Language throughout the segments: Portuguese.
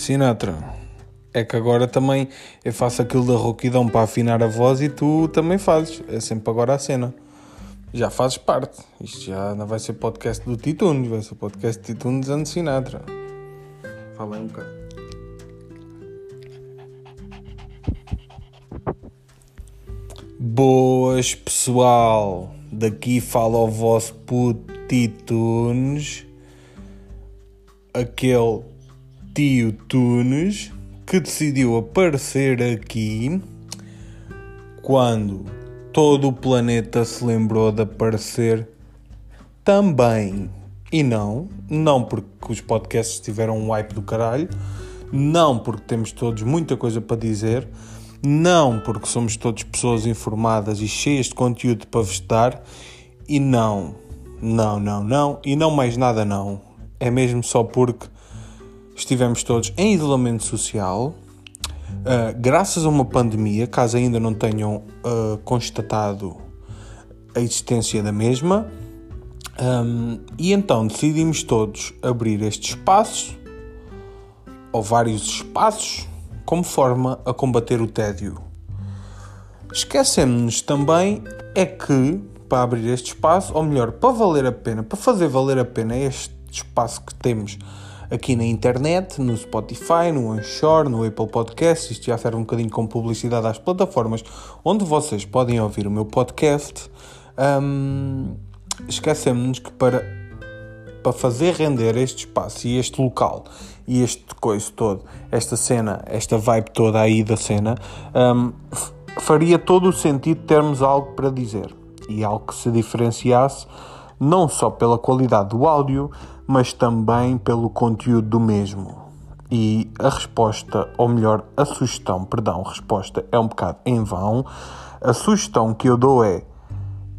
Sinatra, é que agora também eu faço aquilo da rouquidão para afinar a voz e tu também fazes. É sempre agora a cena. Já fazes parte. Isto já não vai ser podcast do Titunes, vai ser podcast Titunes and Sinatra. Fala aí um bocado. Boas pessoal, daqui fala o vosso puto Titunes, aquele tio Tunes que decidiu aparecer aqui quando todo o planeta se lembrou de aparecer também. E não, não porque os podcasts tiveram um hype do caralho, não porque temos todos muita coisa para dizer, não porque somos todos pessoas informadas e cheias de conteúdo para vestar, e não, não, não, não, e não mais nada não. É mesmo só porque estivemos todos em isolamento social, uh, graças a uma pandemia, caso ainda não tenham uh, constatado a existência da mesma, um, e então decidimos todos abrir este espaço, ou vários espaços, como forma a combater o tédio. Esquecemos-nos também é que, para abrir este espaço, ou melhor, para valer a pena, para fazer valer a pena este espaço que temos aqui na internet, no Spotify, no Anchor, no Apple Podcasts. Isto já serve um bocadinho como publicidade às plataformas onde vocês podem ouvir o meu podcast. Um, Esquecemos-nos que para, para fazer render este espaço e este local e este coisa todo, esta cena, esta vibe toda aí da cena, um, faria todo o sentido termos algo para dizer e algo que se diferenciasse não só pela qualidade do áudio, mas também pelo conteúdo do mesmo. E a resposta, ou melhor, a sugestão, perdão, resposta é um bocado em vão. A sugestão que eu dou é: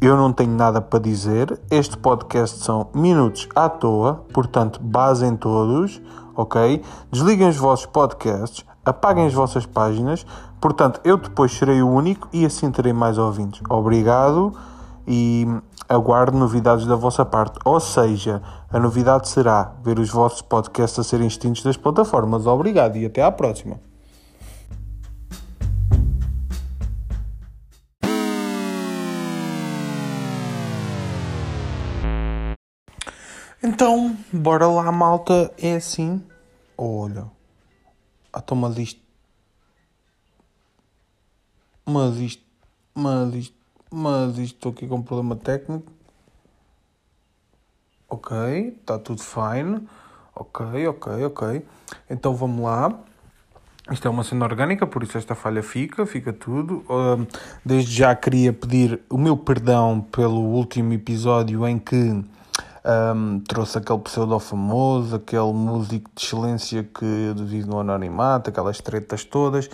eu não tenho nada para dizer, este podcast são minutos à toa, portanto, basem todos, ok? Desliguem os vossos podcasts, apaguem as vossas páginas, portanto, eu depois serei o único e assim terei mais ouvintes. Obrigado e aguardo novidades da vossa parte. Ou seja, a novidade será ver os vossos podcasts a serem extintos das plataformas. Obrigado e até à próxima. Então, bora lá, malta. É assim. Olha. Ah, então, mas isto. Mas isto. Mas isto mas estou aqui com um problema técnico. Ok, está tudo fine. Ok, ok, ok. Então vamos lá. Isto é uma cena orgânica, por isso esta falha fica, fica tudo. desde já queria pedir o meu perdão pelo último episódio em que um, trouxe aquele pseudo famoso, aquele músico de excelência que vive no anonimato, aquelas tretas todas,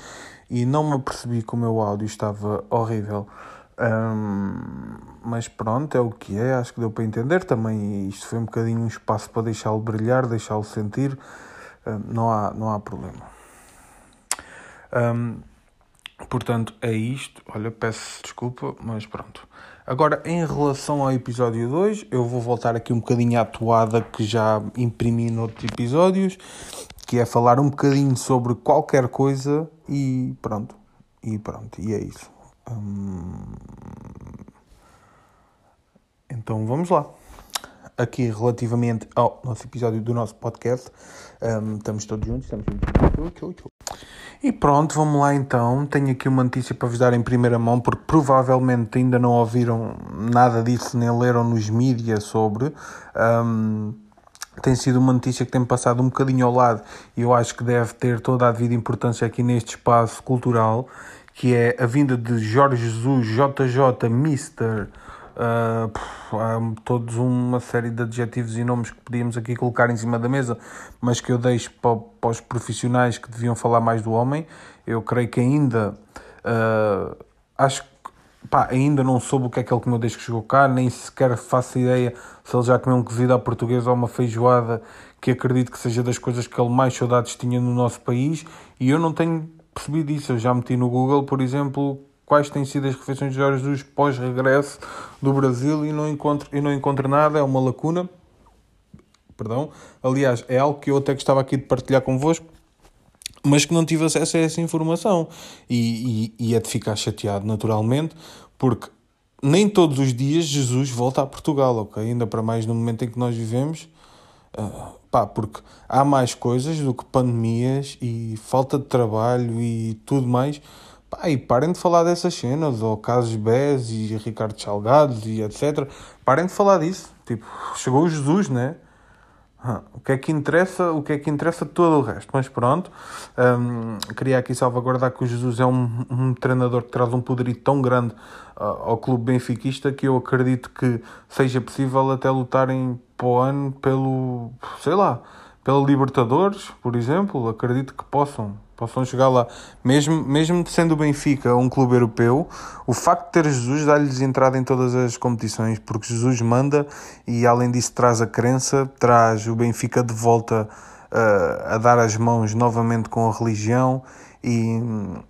e não me apercebi que o meu áudio estava horrível. Um, mas pronto, é o que é, acho que deu para entender também. Isto foi um bocadinho um espaço para deixá-lo brilhar, deixá-lo sentir, um, não, há, não há problema. Um, portanto, é isto. Olha, peço desculpa, mas pronto. Agora, em relação ao episódio 2, eu vou voltar aqui um bocadinho à toada que já imprimi noutros episódios, que é falar um bocadinho sobre qualquer coisa e pronto. E pronto, e é isso. Hum... Então vamos lá. Aqui relativamente ao nosso episódio do nosso podcast, um, estamos todos juntos, estamos juntos. E pronto, vamos lá então. Tenho aqui uma notícia para vos dar em primeira mão, porque provavelmente ainda não ouviram nada disso, nem leram nos mídias sobre. Um, tem sido uma notícia que tem passado um bocadinho ao lado e eu acho que deve ter toda a devida importância aqui neste espaço cultural que é a vinda de Jorge Jesus, JJ, Mister, uh, há todos uma série de adjetivos e nomes que podíamos aqui colocar em cima da mesa, mas que eu deixo para, para os profissionais que deviam falar mais do homem. Eu creio que ainda, uh, acho que pá, ainda não soube o que é que ele comeu desde que chegou cá, nem sequer faço ideia se ele já comeu um cozido à portuguesa ou uma feijoada, que acredito que seja das coisas que ele mais saudades tinha no nosso país, e eu não tenho percebi disso. Eu já meti no Google, por exemplo, quais têm sido as refeições de Jorge Jesus pós-regresso do Brasil e não, encontro, e não encontro nada, é uma lacuna. Perdão. Aliás, é algo que eu até gostava aqui de partilhar convosco, mas que não tive acesso a essa informação. E, e, e é de ficar chateado, naturalmente, porque nem todos os dias Jesus volta a Portugal, ok? Ainda para mais no momento em que nós vivemos. Uh, pá, porque há mais coisas do que pandemias e falta de trabalho e tudo mais. Pá, e parem de falar dessas cenas, ou Casos Bez e Ricardo Salgados e etc. Parem de falar disso. Tipo, chegou o Jesus, né? o que é que interessa? O que é que interessa todo o resto? Mas pronto, um, queria aqui salvaguardar que o Jesus é um, um treinador que traz um poderio tão grande uh, ao clube benfiquista que eu acredito que seja possível até lutarem para o ano pelo, sei lá, pela Libertadores, por exemplo. Acredito que possam possam chegar lá. Mesmo, mesmo sendo o Benfica um clube europeu, o facto de ter Jesus dá-lhes entrada em todas as competições, porque Jesus manda e além disso traz a crença, traz o Benfica de volta uh, a dar as mãos novamente com a religião. E,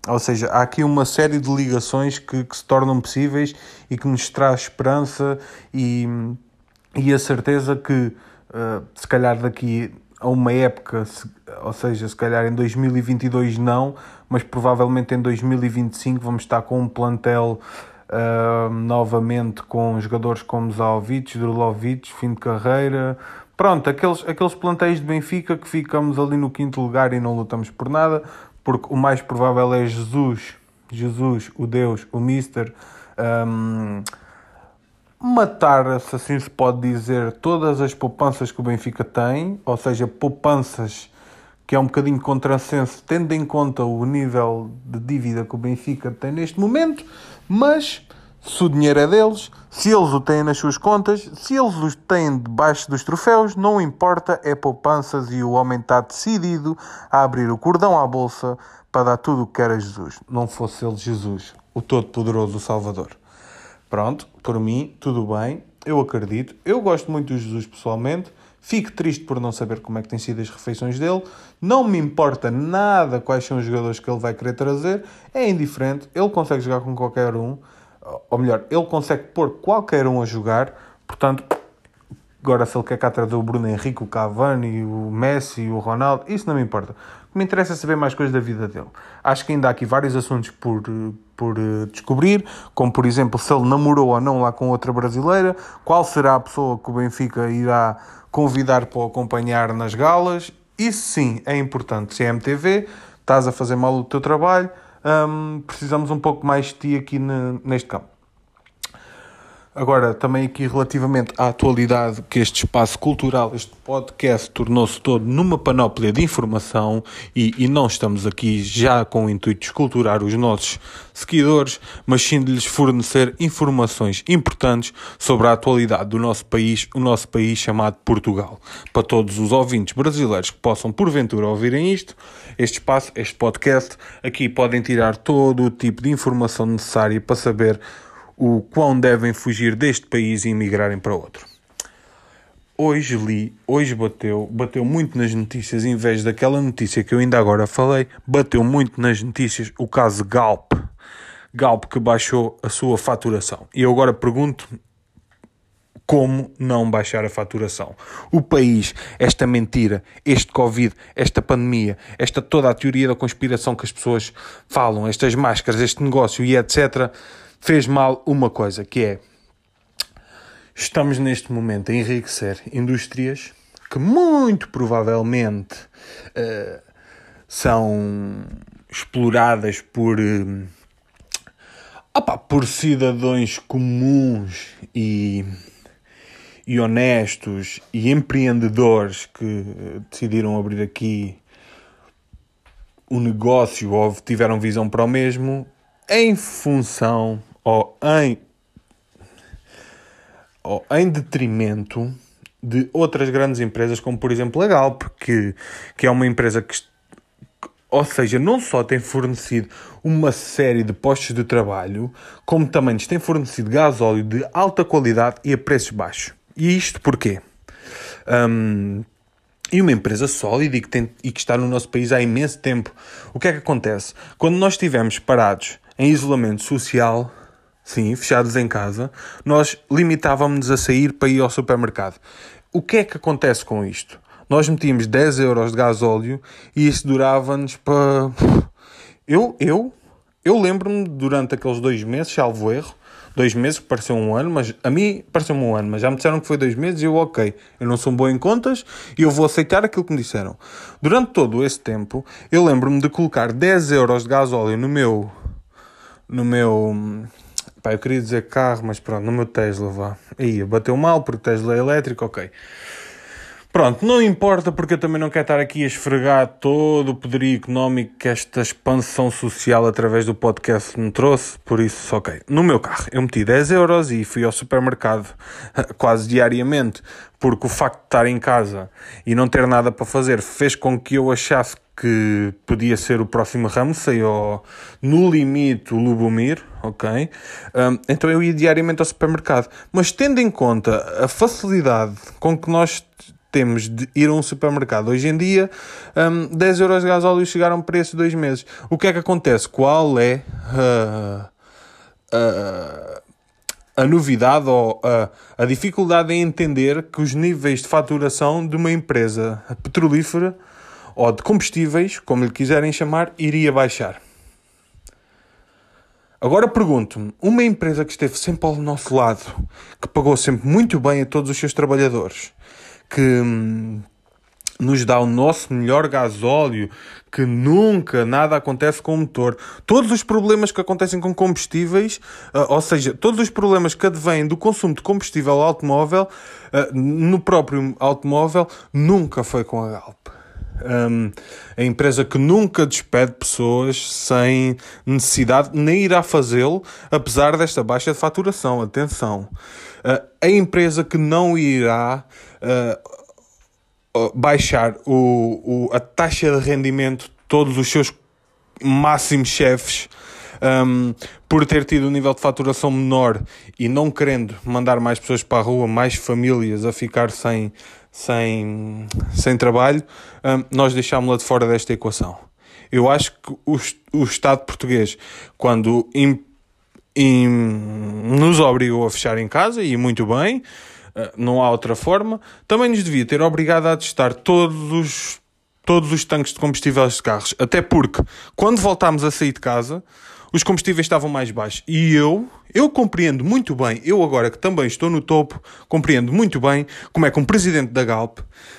ou seja, há aqui uma série de ligações que, que se tornam possíveis e que nos traz esperança e, e a certeza que, uh, se calhar daqui a uma época, ou seja, se calhar em 2022 não, mas provavelmente em 2025 vamos estar com um plantel uh, novamente com jogadores como Zaovic, Drulovic, fim de carreira. Pronto, aqueles, aqueles plantéis de Benfica que ficamos ali no quinto lugar e não lutamos por nada, porque o mais provável é Jesus, Jesus, o Deus, o Mister. Um, matar, se assim se pode dizer, todas as poupanças que o Benfica tem, ou seja, poupanças que é um bocadinho contrassenso, tendo em conta o nível de dívida que o Benfica tem neste momento, mas se o dinheiro é deles, se eles o têm nas suas contas, se eles o têm debaixo dos troféus, não importa, é poupanças e o homem está decidido a abrir o cordão à bolsa para dar tudo o que quer a Jesus. Não fosse ele Jesus, o Todo-Poderoso, Salvador. Pronto, por mim, tudo bem, eu acredito. Eu gosto muito do Jesus pessoalmente. Fico triste por não saber como é que têm sido as refeições dele. Não me importa nada quais são os jogadores que ele vai querer trazer. É indiferente. Ele consegue jogar com qualquer um. Ou melhor, ele consegue pôr qualquer um a jogar. Portanto, agora se ele quer cá trazer o Bruno Henrique, o Cavani, o Messi, o Ronaldo, isso não me importa. Me interessa saber mais coisas da vida dele. Acho que ainda há aqui vários assuntos por, por eh, descobrir, como por exemplo se ele namorou ou não lá com outra brasileira, qual será a pessoa que o Benfica irá convidar para o acompanhar nas galas. Isso sim é importante. Se é MTV, estás a fazer mal o teu trabalho, hum, precisamos um pouco mais de ti aqui neste campo. Agora, também aqui relativamente à atualidade que este espaço cultural, este podcast, tornou-se todo numa panóplia de informação e, e, não estamos aqui já com o intuito de esculturar os nossos seguidores, mas sim de lhes fornecer informações importantes sobre a atualidade do nosso país, o nosso país chamado Portugal. Para todos os ouvintes brasileiros que possam porventura ouvirem isto, este espaço, este podcast, aqui podem tirar todo o tipo de informação necessária para saber o quão devem fugir deste país e emigrarem para outro. Hoje li, hoje bateu, bateu muito nas notícias, em vez daquela notícia que eu ainda agora falei, bateu muito nas notícias o caso Galp. Galp que baixou a sua faturação. E eu agora pergunto como não baixar a faturação. O país, esta mentira, este Covid, esta pandemia, esta toda a teoria da conspiração que as pessoas falam, estas máscaras, este negócio e etc fez mal uma coisa, que é estamos neste momento a enriquecer indústrias que muito provavelmente uh, são exploradas por, uh, opa, por cidadãos comuns e, e honestos e empreendedores que decidiram abrir aqui um negócio ou tiveram visão para o mesmo em função ou em, ou em detrimento de outras grandes empresas, como por exemplo a Galp, que, que é uma empresa que, ou seja, não só tem fornecido uma série de postos de trabalho, como também nos tem fornecido gás óleo de alta qualidade e a preços baixos. E isto porquê? Um, e uma empresa sólida e que, tem, e que está no nosso país há imenso tempo. O que é que acontece? Quando nós estivermos parados em isolamento social, sim, fechados em casa, nós limitávamos-nos a sair para ir ao supermercado. O que é que acontece com isto? nós metíamos 10 euros de gasóleo e isso durava-nos para. Eu, eu, eu lembro-me durante aqueles dois meses, salvo erro, dois meses, que pareceu um ano, mas a mim pareceu-me um ano, mas já me disseram que foi dois meses e eu, ok, eu não sou bom em contas e eu vou aceitar aquilo que me disseram. Durante todo esse tempo, eu lembro-me de colocar 10 euros de gasóleo no meu. no meu. Pá, eu queria dizer carro, mas pronto, no meu Tesla, vá. Aí, bateu mal porque Tesla é elétrico, ok. Pronto, não importa porque eu também não quero estar aqui a esfregar todo o poderio económico que esta expansão social através do podcast me trouxe, por isso, ok. No meu carro, eu meti 10 euros e fui ao supermercado quase diariamente, porque o facto de estar em casa e não ter nada para fazer fez com que eu achasse que podia ser o próximo Ramsey ou no limite o Lubomir, ok? Um, então eu ia diariamente ao supermercado. Mas tendo em conta a facilidade com que nós temos de ir a um supermercado. Hoje em dia, um, 10 euros de gasóleo chegaram para esses dois meses. O que é que acontece? Qual é uh, uh, a novidade ou uh, a dificuldade em entender que os níveis de faturação de uma empresa petrolífera ou de combustíveis, como lhe quiserem chamar, iria baixar? Agora pergunto-me, uma empresa que esteve sempre ao nosso lado, que pagou sempre muito bem a todos os seus trabalhadores, que hum, nos dá o nosso melhor gasóleo, que nunca nada acontece com o motor. Todos os problemas que acontecem com combustíveis, uh, ou seja, todos os problemas que advêm do consumo de combustível automóvel, uh, no próprio automóvel, nunca foi com a Galp. Um, a empresa que nunca despede pessoas sem necessidade, nem irá fazê-lo, apesar desta baixa de faturação. Atenção. Uh, a empresa que não irá uh, baixar o, o, a taxa de rendimento de todos os seus máximos chefes um, por ter tido um nível de faturação menor e não querendo mandar mais pessoas para a rua, mais famílias a ficar sem, sem, sem trabalho, nós deixámos-la de fora desta equação. Eu acho que o, o Estado português, quando nos obrigou a fechar em casa, e muito bem, uh, não há outra forma, também nos devia ter obrigado a testar todos os, todos os tanques de combustíveis de carros. Até porque, quando voltámos a sair de casa, os combustíveis estavam mais baixos. E eu, eu compreendo muito bem, eu agora que também estou no topo, compreendo muito bem como é que um presidente da Galp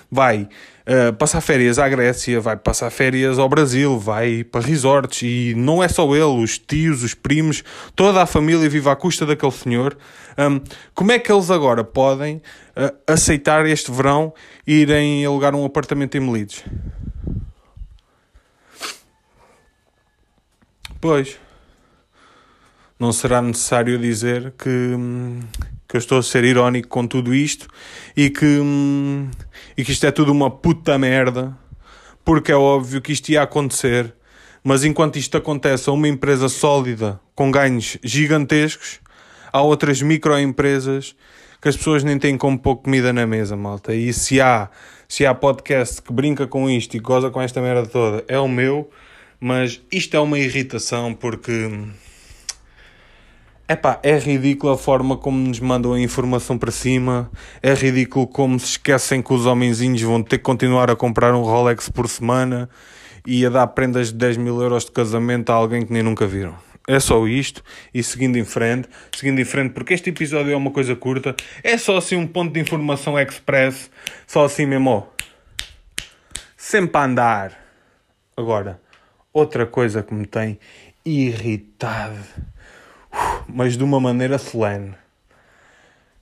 vai uh, passar férias à Grécia, vai passar férias ao Brasil, vai para resorts e não é só ele, os tios, os primos, toda a família vive à custa daquele senhor. Um, como é que eles agora podem uh, aceitar este verão irem alugar um apartamento em Melides? Pois não será necessário dizer que, que eu estou a ser irónico com tudo isto e que, e que isto é tudo uma puta merda, porque é óbvio que isto ia acontecer, mas enquanto isto acontece a uma empresa sólida com ganhos gigantescos, há outras microempresas que as pessoas nem têm como pôr comida na mesa, malta. E se há, se há podcast que brinca com isto e goza com esta merda toda, é o meu, mas isto é uma irritação porque Epá, é ridículo a forma como nos mandam a informação para cima. É ridículo como se esquecem que os homenzinhos vão ter que continuar a comprar um Rolex por semana e a dar prendas de 10 mil euros de casamento a alguém que nem nunca viram. É só isto. E seguindo em frente, seguindo em frente, porque este episódio é uma coisa curta, é só assim um ponto de informação express, só assim mesmo. Sempre a andar. Agora, outra coisa que me tem irritado mas de uma maneira solene.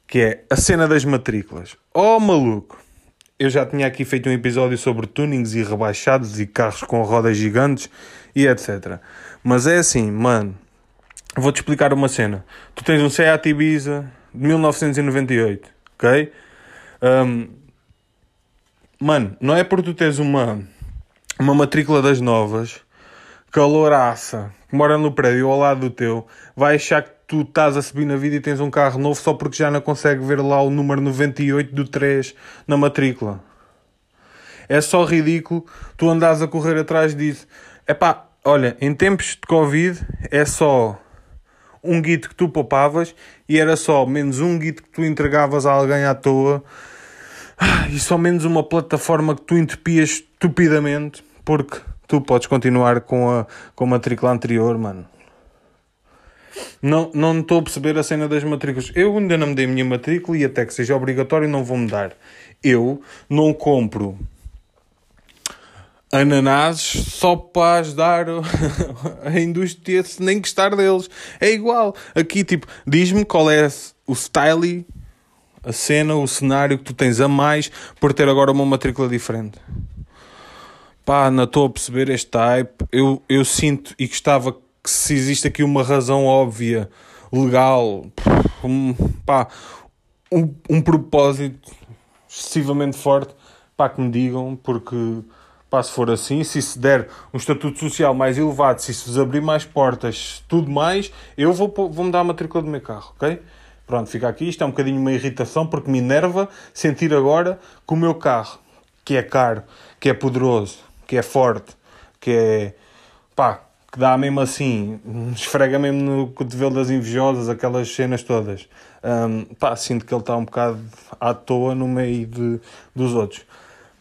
Que é a cena das matrículas. Oh maluco! Eu já tinha aqui feito um episódio sobre tunings e rebaixados e carros com rodas gigantes e etc. Mas é assim, mano. Vou-te explicar uma cena. Tu tens um Seat Ibiza de 1998, ok? Um, mano, não é por tu teres uma, uma matrícula das novas, caloraça, que mora no prédio ao lado do teu, vai achar que tu estás a subir na vida e tens um carro novo só porque já não consegue ver lá o número 98 do 3 na matrícula. É só ridículo tu andas a correr atrás disso. É pá, olha, em tempos de Covid é só um guito que tu poupavas e era só menos um guito que tu entregavas a alguém à toa Ah, e só menos uma plataforma que tu entupias estupidamente porque tu podes continuar com a, com a matrícula anterior, mano. Não, não estou a perceber a cena das matrículas. Eu ainda não me dei a minha matrícula e até que seja obrigatório não vou mudar. Eu não compro ananases só para ajudar a indústria se nem gostar deles. É igual. Aqui, tipo, diz-me qual é o style, a cena, o cenário que tu tens a mais por ter agora uma matrícula diferente. Pá, não estou a perceber este type. Eu, eu sinto e gostava que se existe aqui uma razão óbvia, legal, um, pá, um, um propósito excessivamente forte, pá, que me digam, porque pá, se for assim, se se der um estatuto social mais elevado, se isso vos abrir mais portas, tudo mais, eu vou, vou me dar a matrícula do meu carro, ok? Pronto, fica aqui. Isto é um bocadinho uma irritação porque me enerva sentir agora que o meu carro, que é caro, que é poderoso, que é forte, que é pá, que dá mesmo assim, esfrega mesmo no cotovelo das invejosas, aquelas cenas todas. Um, pá, sinto que ele está um bocado à toa no meio de, dos outros.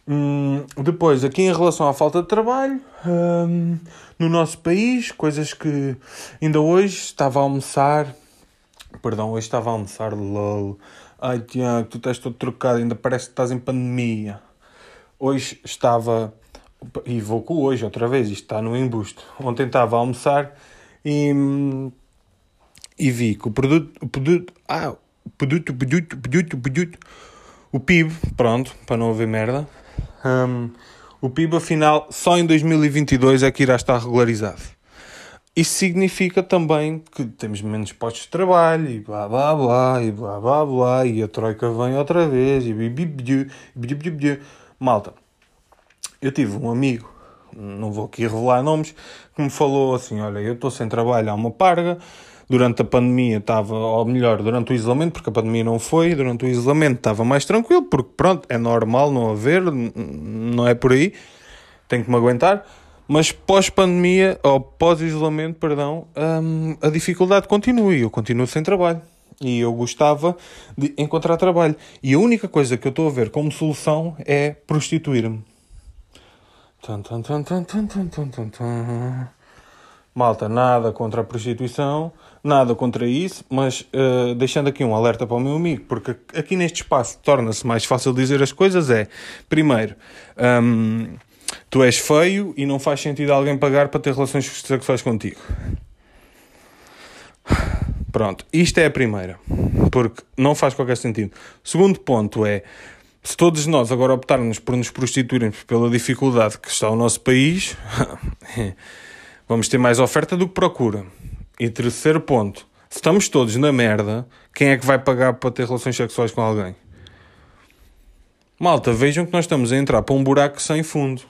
Hum, depois, aqui em relação à falta de trabalho, hum, no nosso país, coisas que ainda hoje estava a almoçar, perdão, hoje estava a almoçar, lol, ai Tiago, tu estás todo trocado, ainda parece que estás em pandemia. Hoje estava, e vou com hoje outra vez, isto está no embusto. Ontem estava a almoçar e, e vi que o produto, o produto, ah, o produto, produto, produto, produto, o PIB, pronto, para não haver merda, um, o PIB, afinal, só em 2022 é que irá estar regularizado. Isso significa também que temos menos postos de trabalho e blá blá blá e blá blá blá e a Troika vem outra vez e Malta, eu tive um amigo, não vou aqui revelar nomes, que me falou assim: Olha, eu estou sem trabalho há uma parga, Durante a pandemia estava, ou melhor, durante o isolamento, porque a pandemia não foi, durante o isolamento estava mais tranquilo, porque pronto, é normal não haver, não é por aí, tenho que me aguentar. Mas pós-pandemia, ou pós-isolamento, perdão, hum, a dificuldade continua e eu continuo sem trabalho. E eu gostava de encontrar trabalho. E a única coisa que eu estou a ver como solução é prostituir-me. Malta, nada contra a prostituição, nada contra isso, mas uh, deixando aqui um alerta para o meu amigo, porque aqui neste espaço torna-se mais fácil dizer as coisas é, primeiro, um, tu és feio e não faz sentido alguém pagar para ter relações sexuais contigo. Pronto, isto é a primeira, porque não faz qualquer sentido. Segundo ponto é, se todos nós agora optarmos por nos prostituirmos pela dificuldade que está o nosso país, vamos ter mais oferta do que procura. E terceiro ponto, se estamos todos na merda, quem é que vai pagar para ter relações sexuais com alguém? Malta, vejam que nós estamos a entrar para um buraco sem fundo,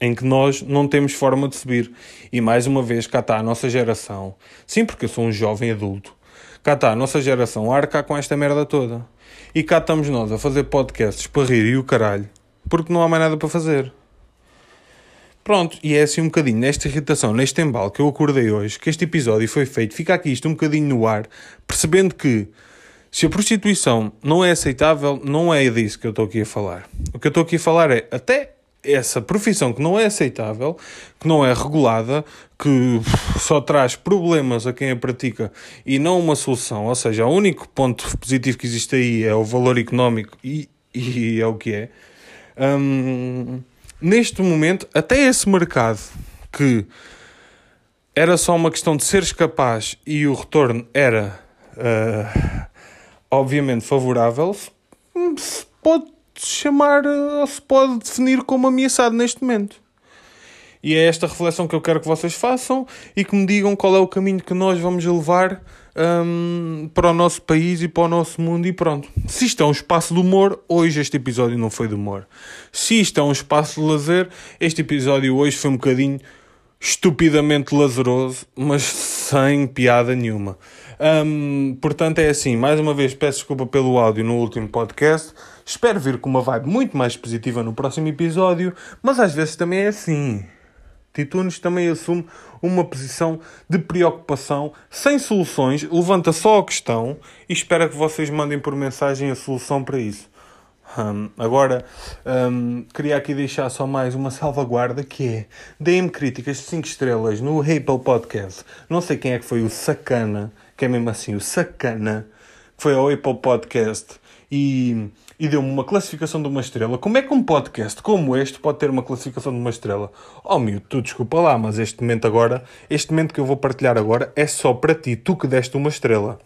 em que nós não temos forma de subir. E mais uma vez, cá está a nossa geração. Sim, porque eu sou um jovem adulto. Cá está a nossa geração a arcar com esta merda toda. E cá estamos nós a fazer podcasts para rir e o caralho, porque não há mais nada para fazer. Pronto, e é assim um bocadinho nesta irritação, neste embalo que eu acordei hoje, que este episódio foi feito, fica aqui isto um bocadinho no ar, percebendo que se a prostituição não é aceitável, não é disso que eu estou aqui a falar. O que eu estou aqui a falar é até essa profissão que não é aceitável, que não é regulada, que só traz problemas a quem a pratica e não uma solução. Ou seja, o único ponto positivo que existe aí é o valor económico e, e é o que é. Hum, neste momento, até esse mercado que era só uma questão de seres capaz e o retorno era uh, obviamente favorável, se pode chamar ou se pode definir como ameaçado neste momento. E é esta reflexão que eu quero que vocês façam e que me digam qual é o caminho que nós vamos levar um, para o nosso país e para o nosso mundo e pronto. Se isto é um espaço de humor, hoje este episódio não foi de humor. Se isto é um espaço de lazer, este episódio hoje foi um bocadinho estupidamente lazeroso, mas sem piada nenhuma. Um, portanto, é assim, mais uma vez peço desculpa pelo áudio no último podcast. Espero vir com uma vibe muito mais positiva no próximo episódio, mas às vezes também é assim. Titunes também assume uma posição de preocupação, sem soluções, levanta só a questão e espera que vocês mandem por mensagem a solução para isso. Um, agora, um, queria aqui deixar só mais uma salvaguarda que é deem-me críticas de 5 estrelas no Apple Podcast. Não sei quem é que foi o sacana, que é mesmo assim, o sacana, que foi ao Apple Podcast e, e deu-me uma classificação de uma estrela. Como é que um podcast como este pode ter uma classificação de uma estrela? Oh meu, tu desculpa lá, mas este momento agora, este momento que eu vou partilhar agora é só para ti, tu que deste uma estrela.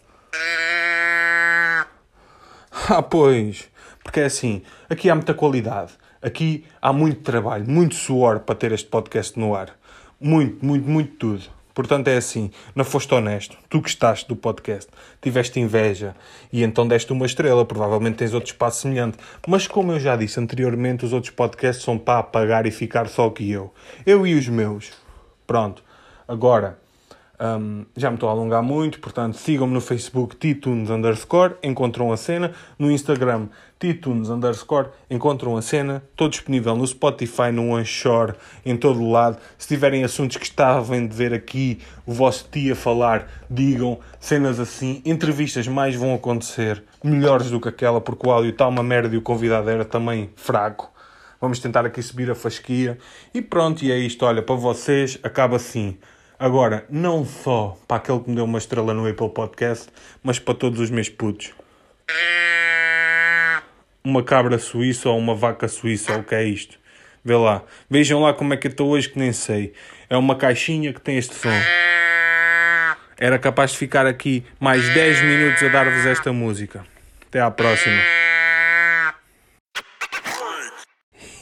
Ah, pois. Porque é assim, aqui há muita qualidade. Aqui há muito trabalho, muito suor para ter este podcast no ar. Muito, muito, muito tudo. Portanto, é assim, não foste honesto. Tu estás do podcast, tiveste inveja e então deste uma estrela. Provavelmente tens outro espaço semelhante. Mas, como eu já disse anteriormente, os outros podcasts são para apagar e ficar só que eu. Eu e os meus. Pronto. Agora, um, já me estou a alongar muito, portanto sigam-me no Facebook Titunes underscore, encontram a cena, no Instagram Titunes underscore, encontram a cena, estou disponível no Spotify, no Onshore, em todo o lado. Se tiverem assuntos que estavam de ver aqui, o vosso tio a falar, digam cenas assim, entrevistas mais vão acontecer, melhores do que aquela, porque o áudio está uma merda e o convidado era também fraco. Vamos tentar aqui subir a fasquia. E pronto, e é isto. Olha, para vocês, acaba assim. Agora, não só para aquele que me deu uma estrela no Apple Podcast, mas para todos os meus putos. Uma cabra suíça ou uma vaca suíça, o que é isto? Vê lá. Vejam lá como é que eu estou hoje que nem sei. É uma caixinha que tem este som. Era capaz de ficar aqui mais 10 minutos a dar-vos esta música. Até à próxima.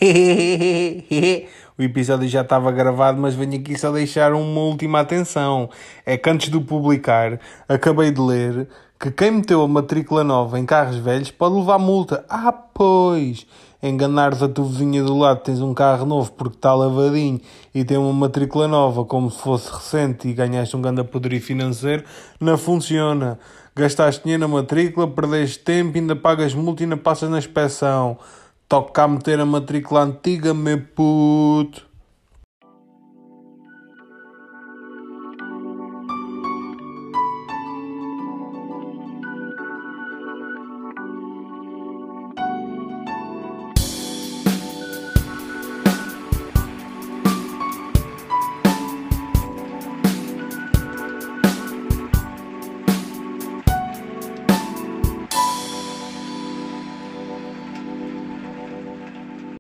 O episódio já estava gravado, mas venho aqui só deixar uma última atenção. É que antes de publicar, acabei de ler que quem meteu a matrícula nova em carros velhos pode levar multa. Ah, pois! Enganares a tua vizinha do lado, tens um carro novo porque está lavadinho e tem uma matrícula nova como se fosse recente e ganhaste um grande poderio financeiro, não funciona. Gastaste dinheiro na matrícula, perdeste tempo, ainda pagas multa e ainda passas na inspeção. Toca a meter a matrícula antiga, meu puto.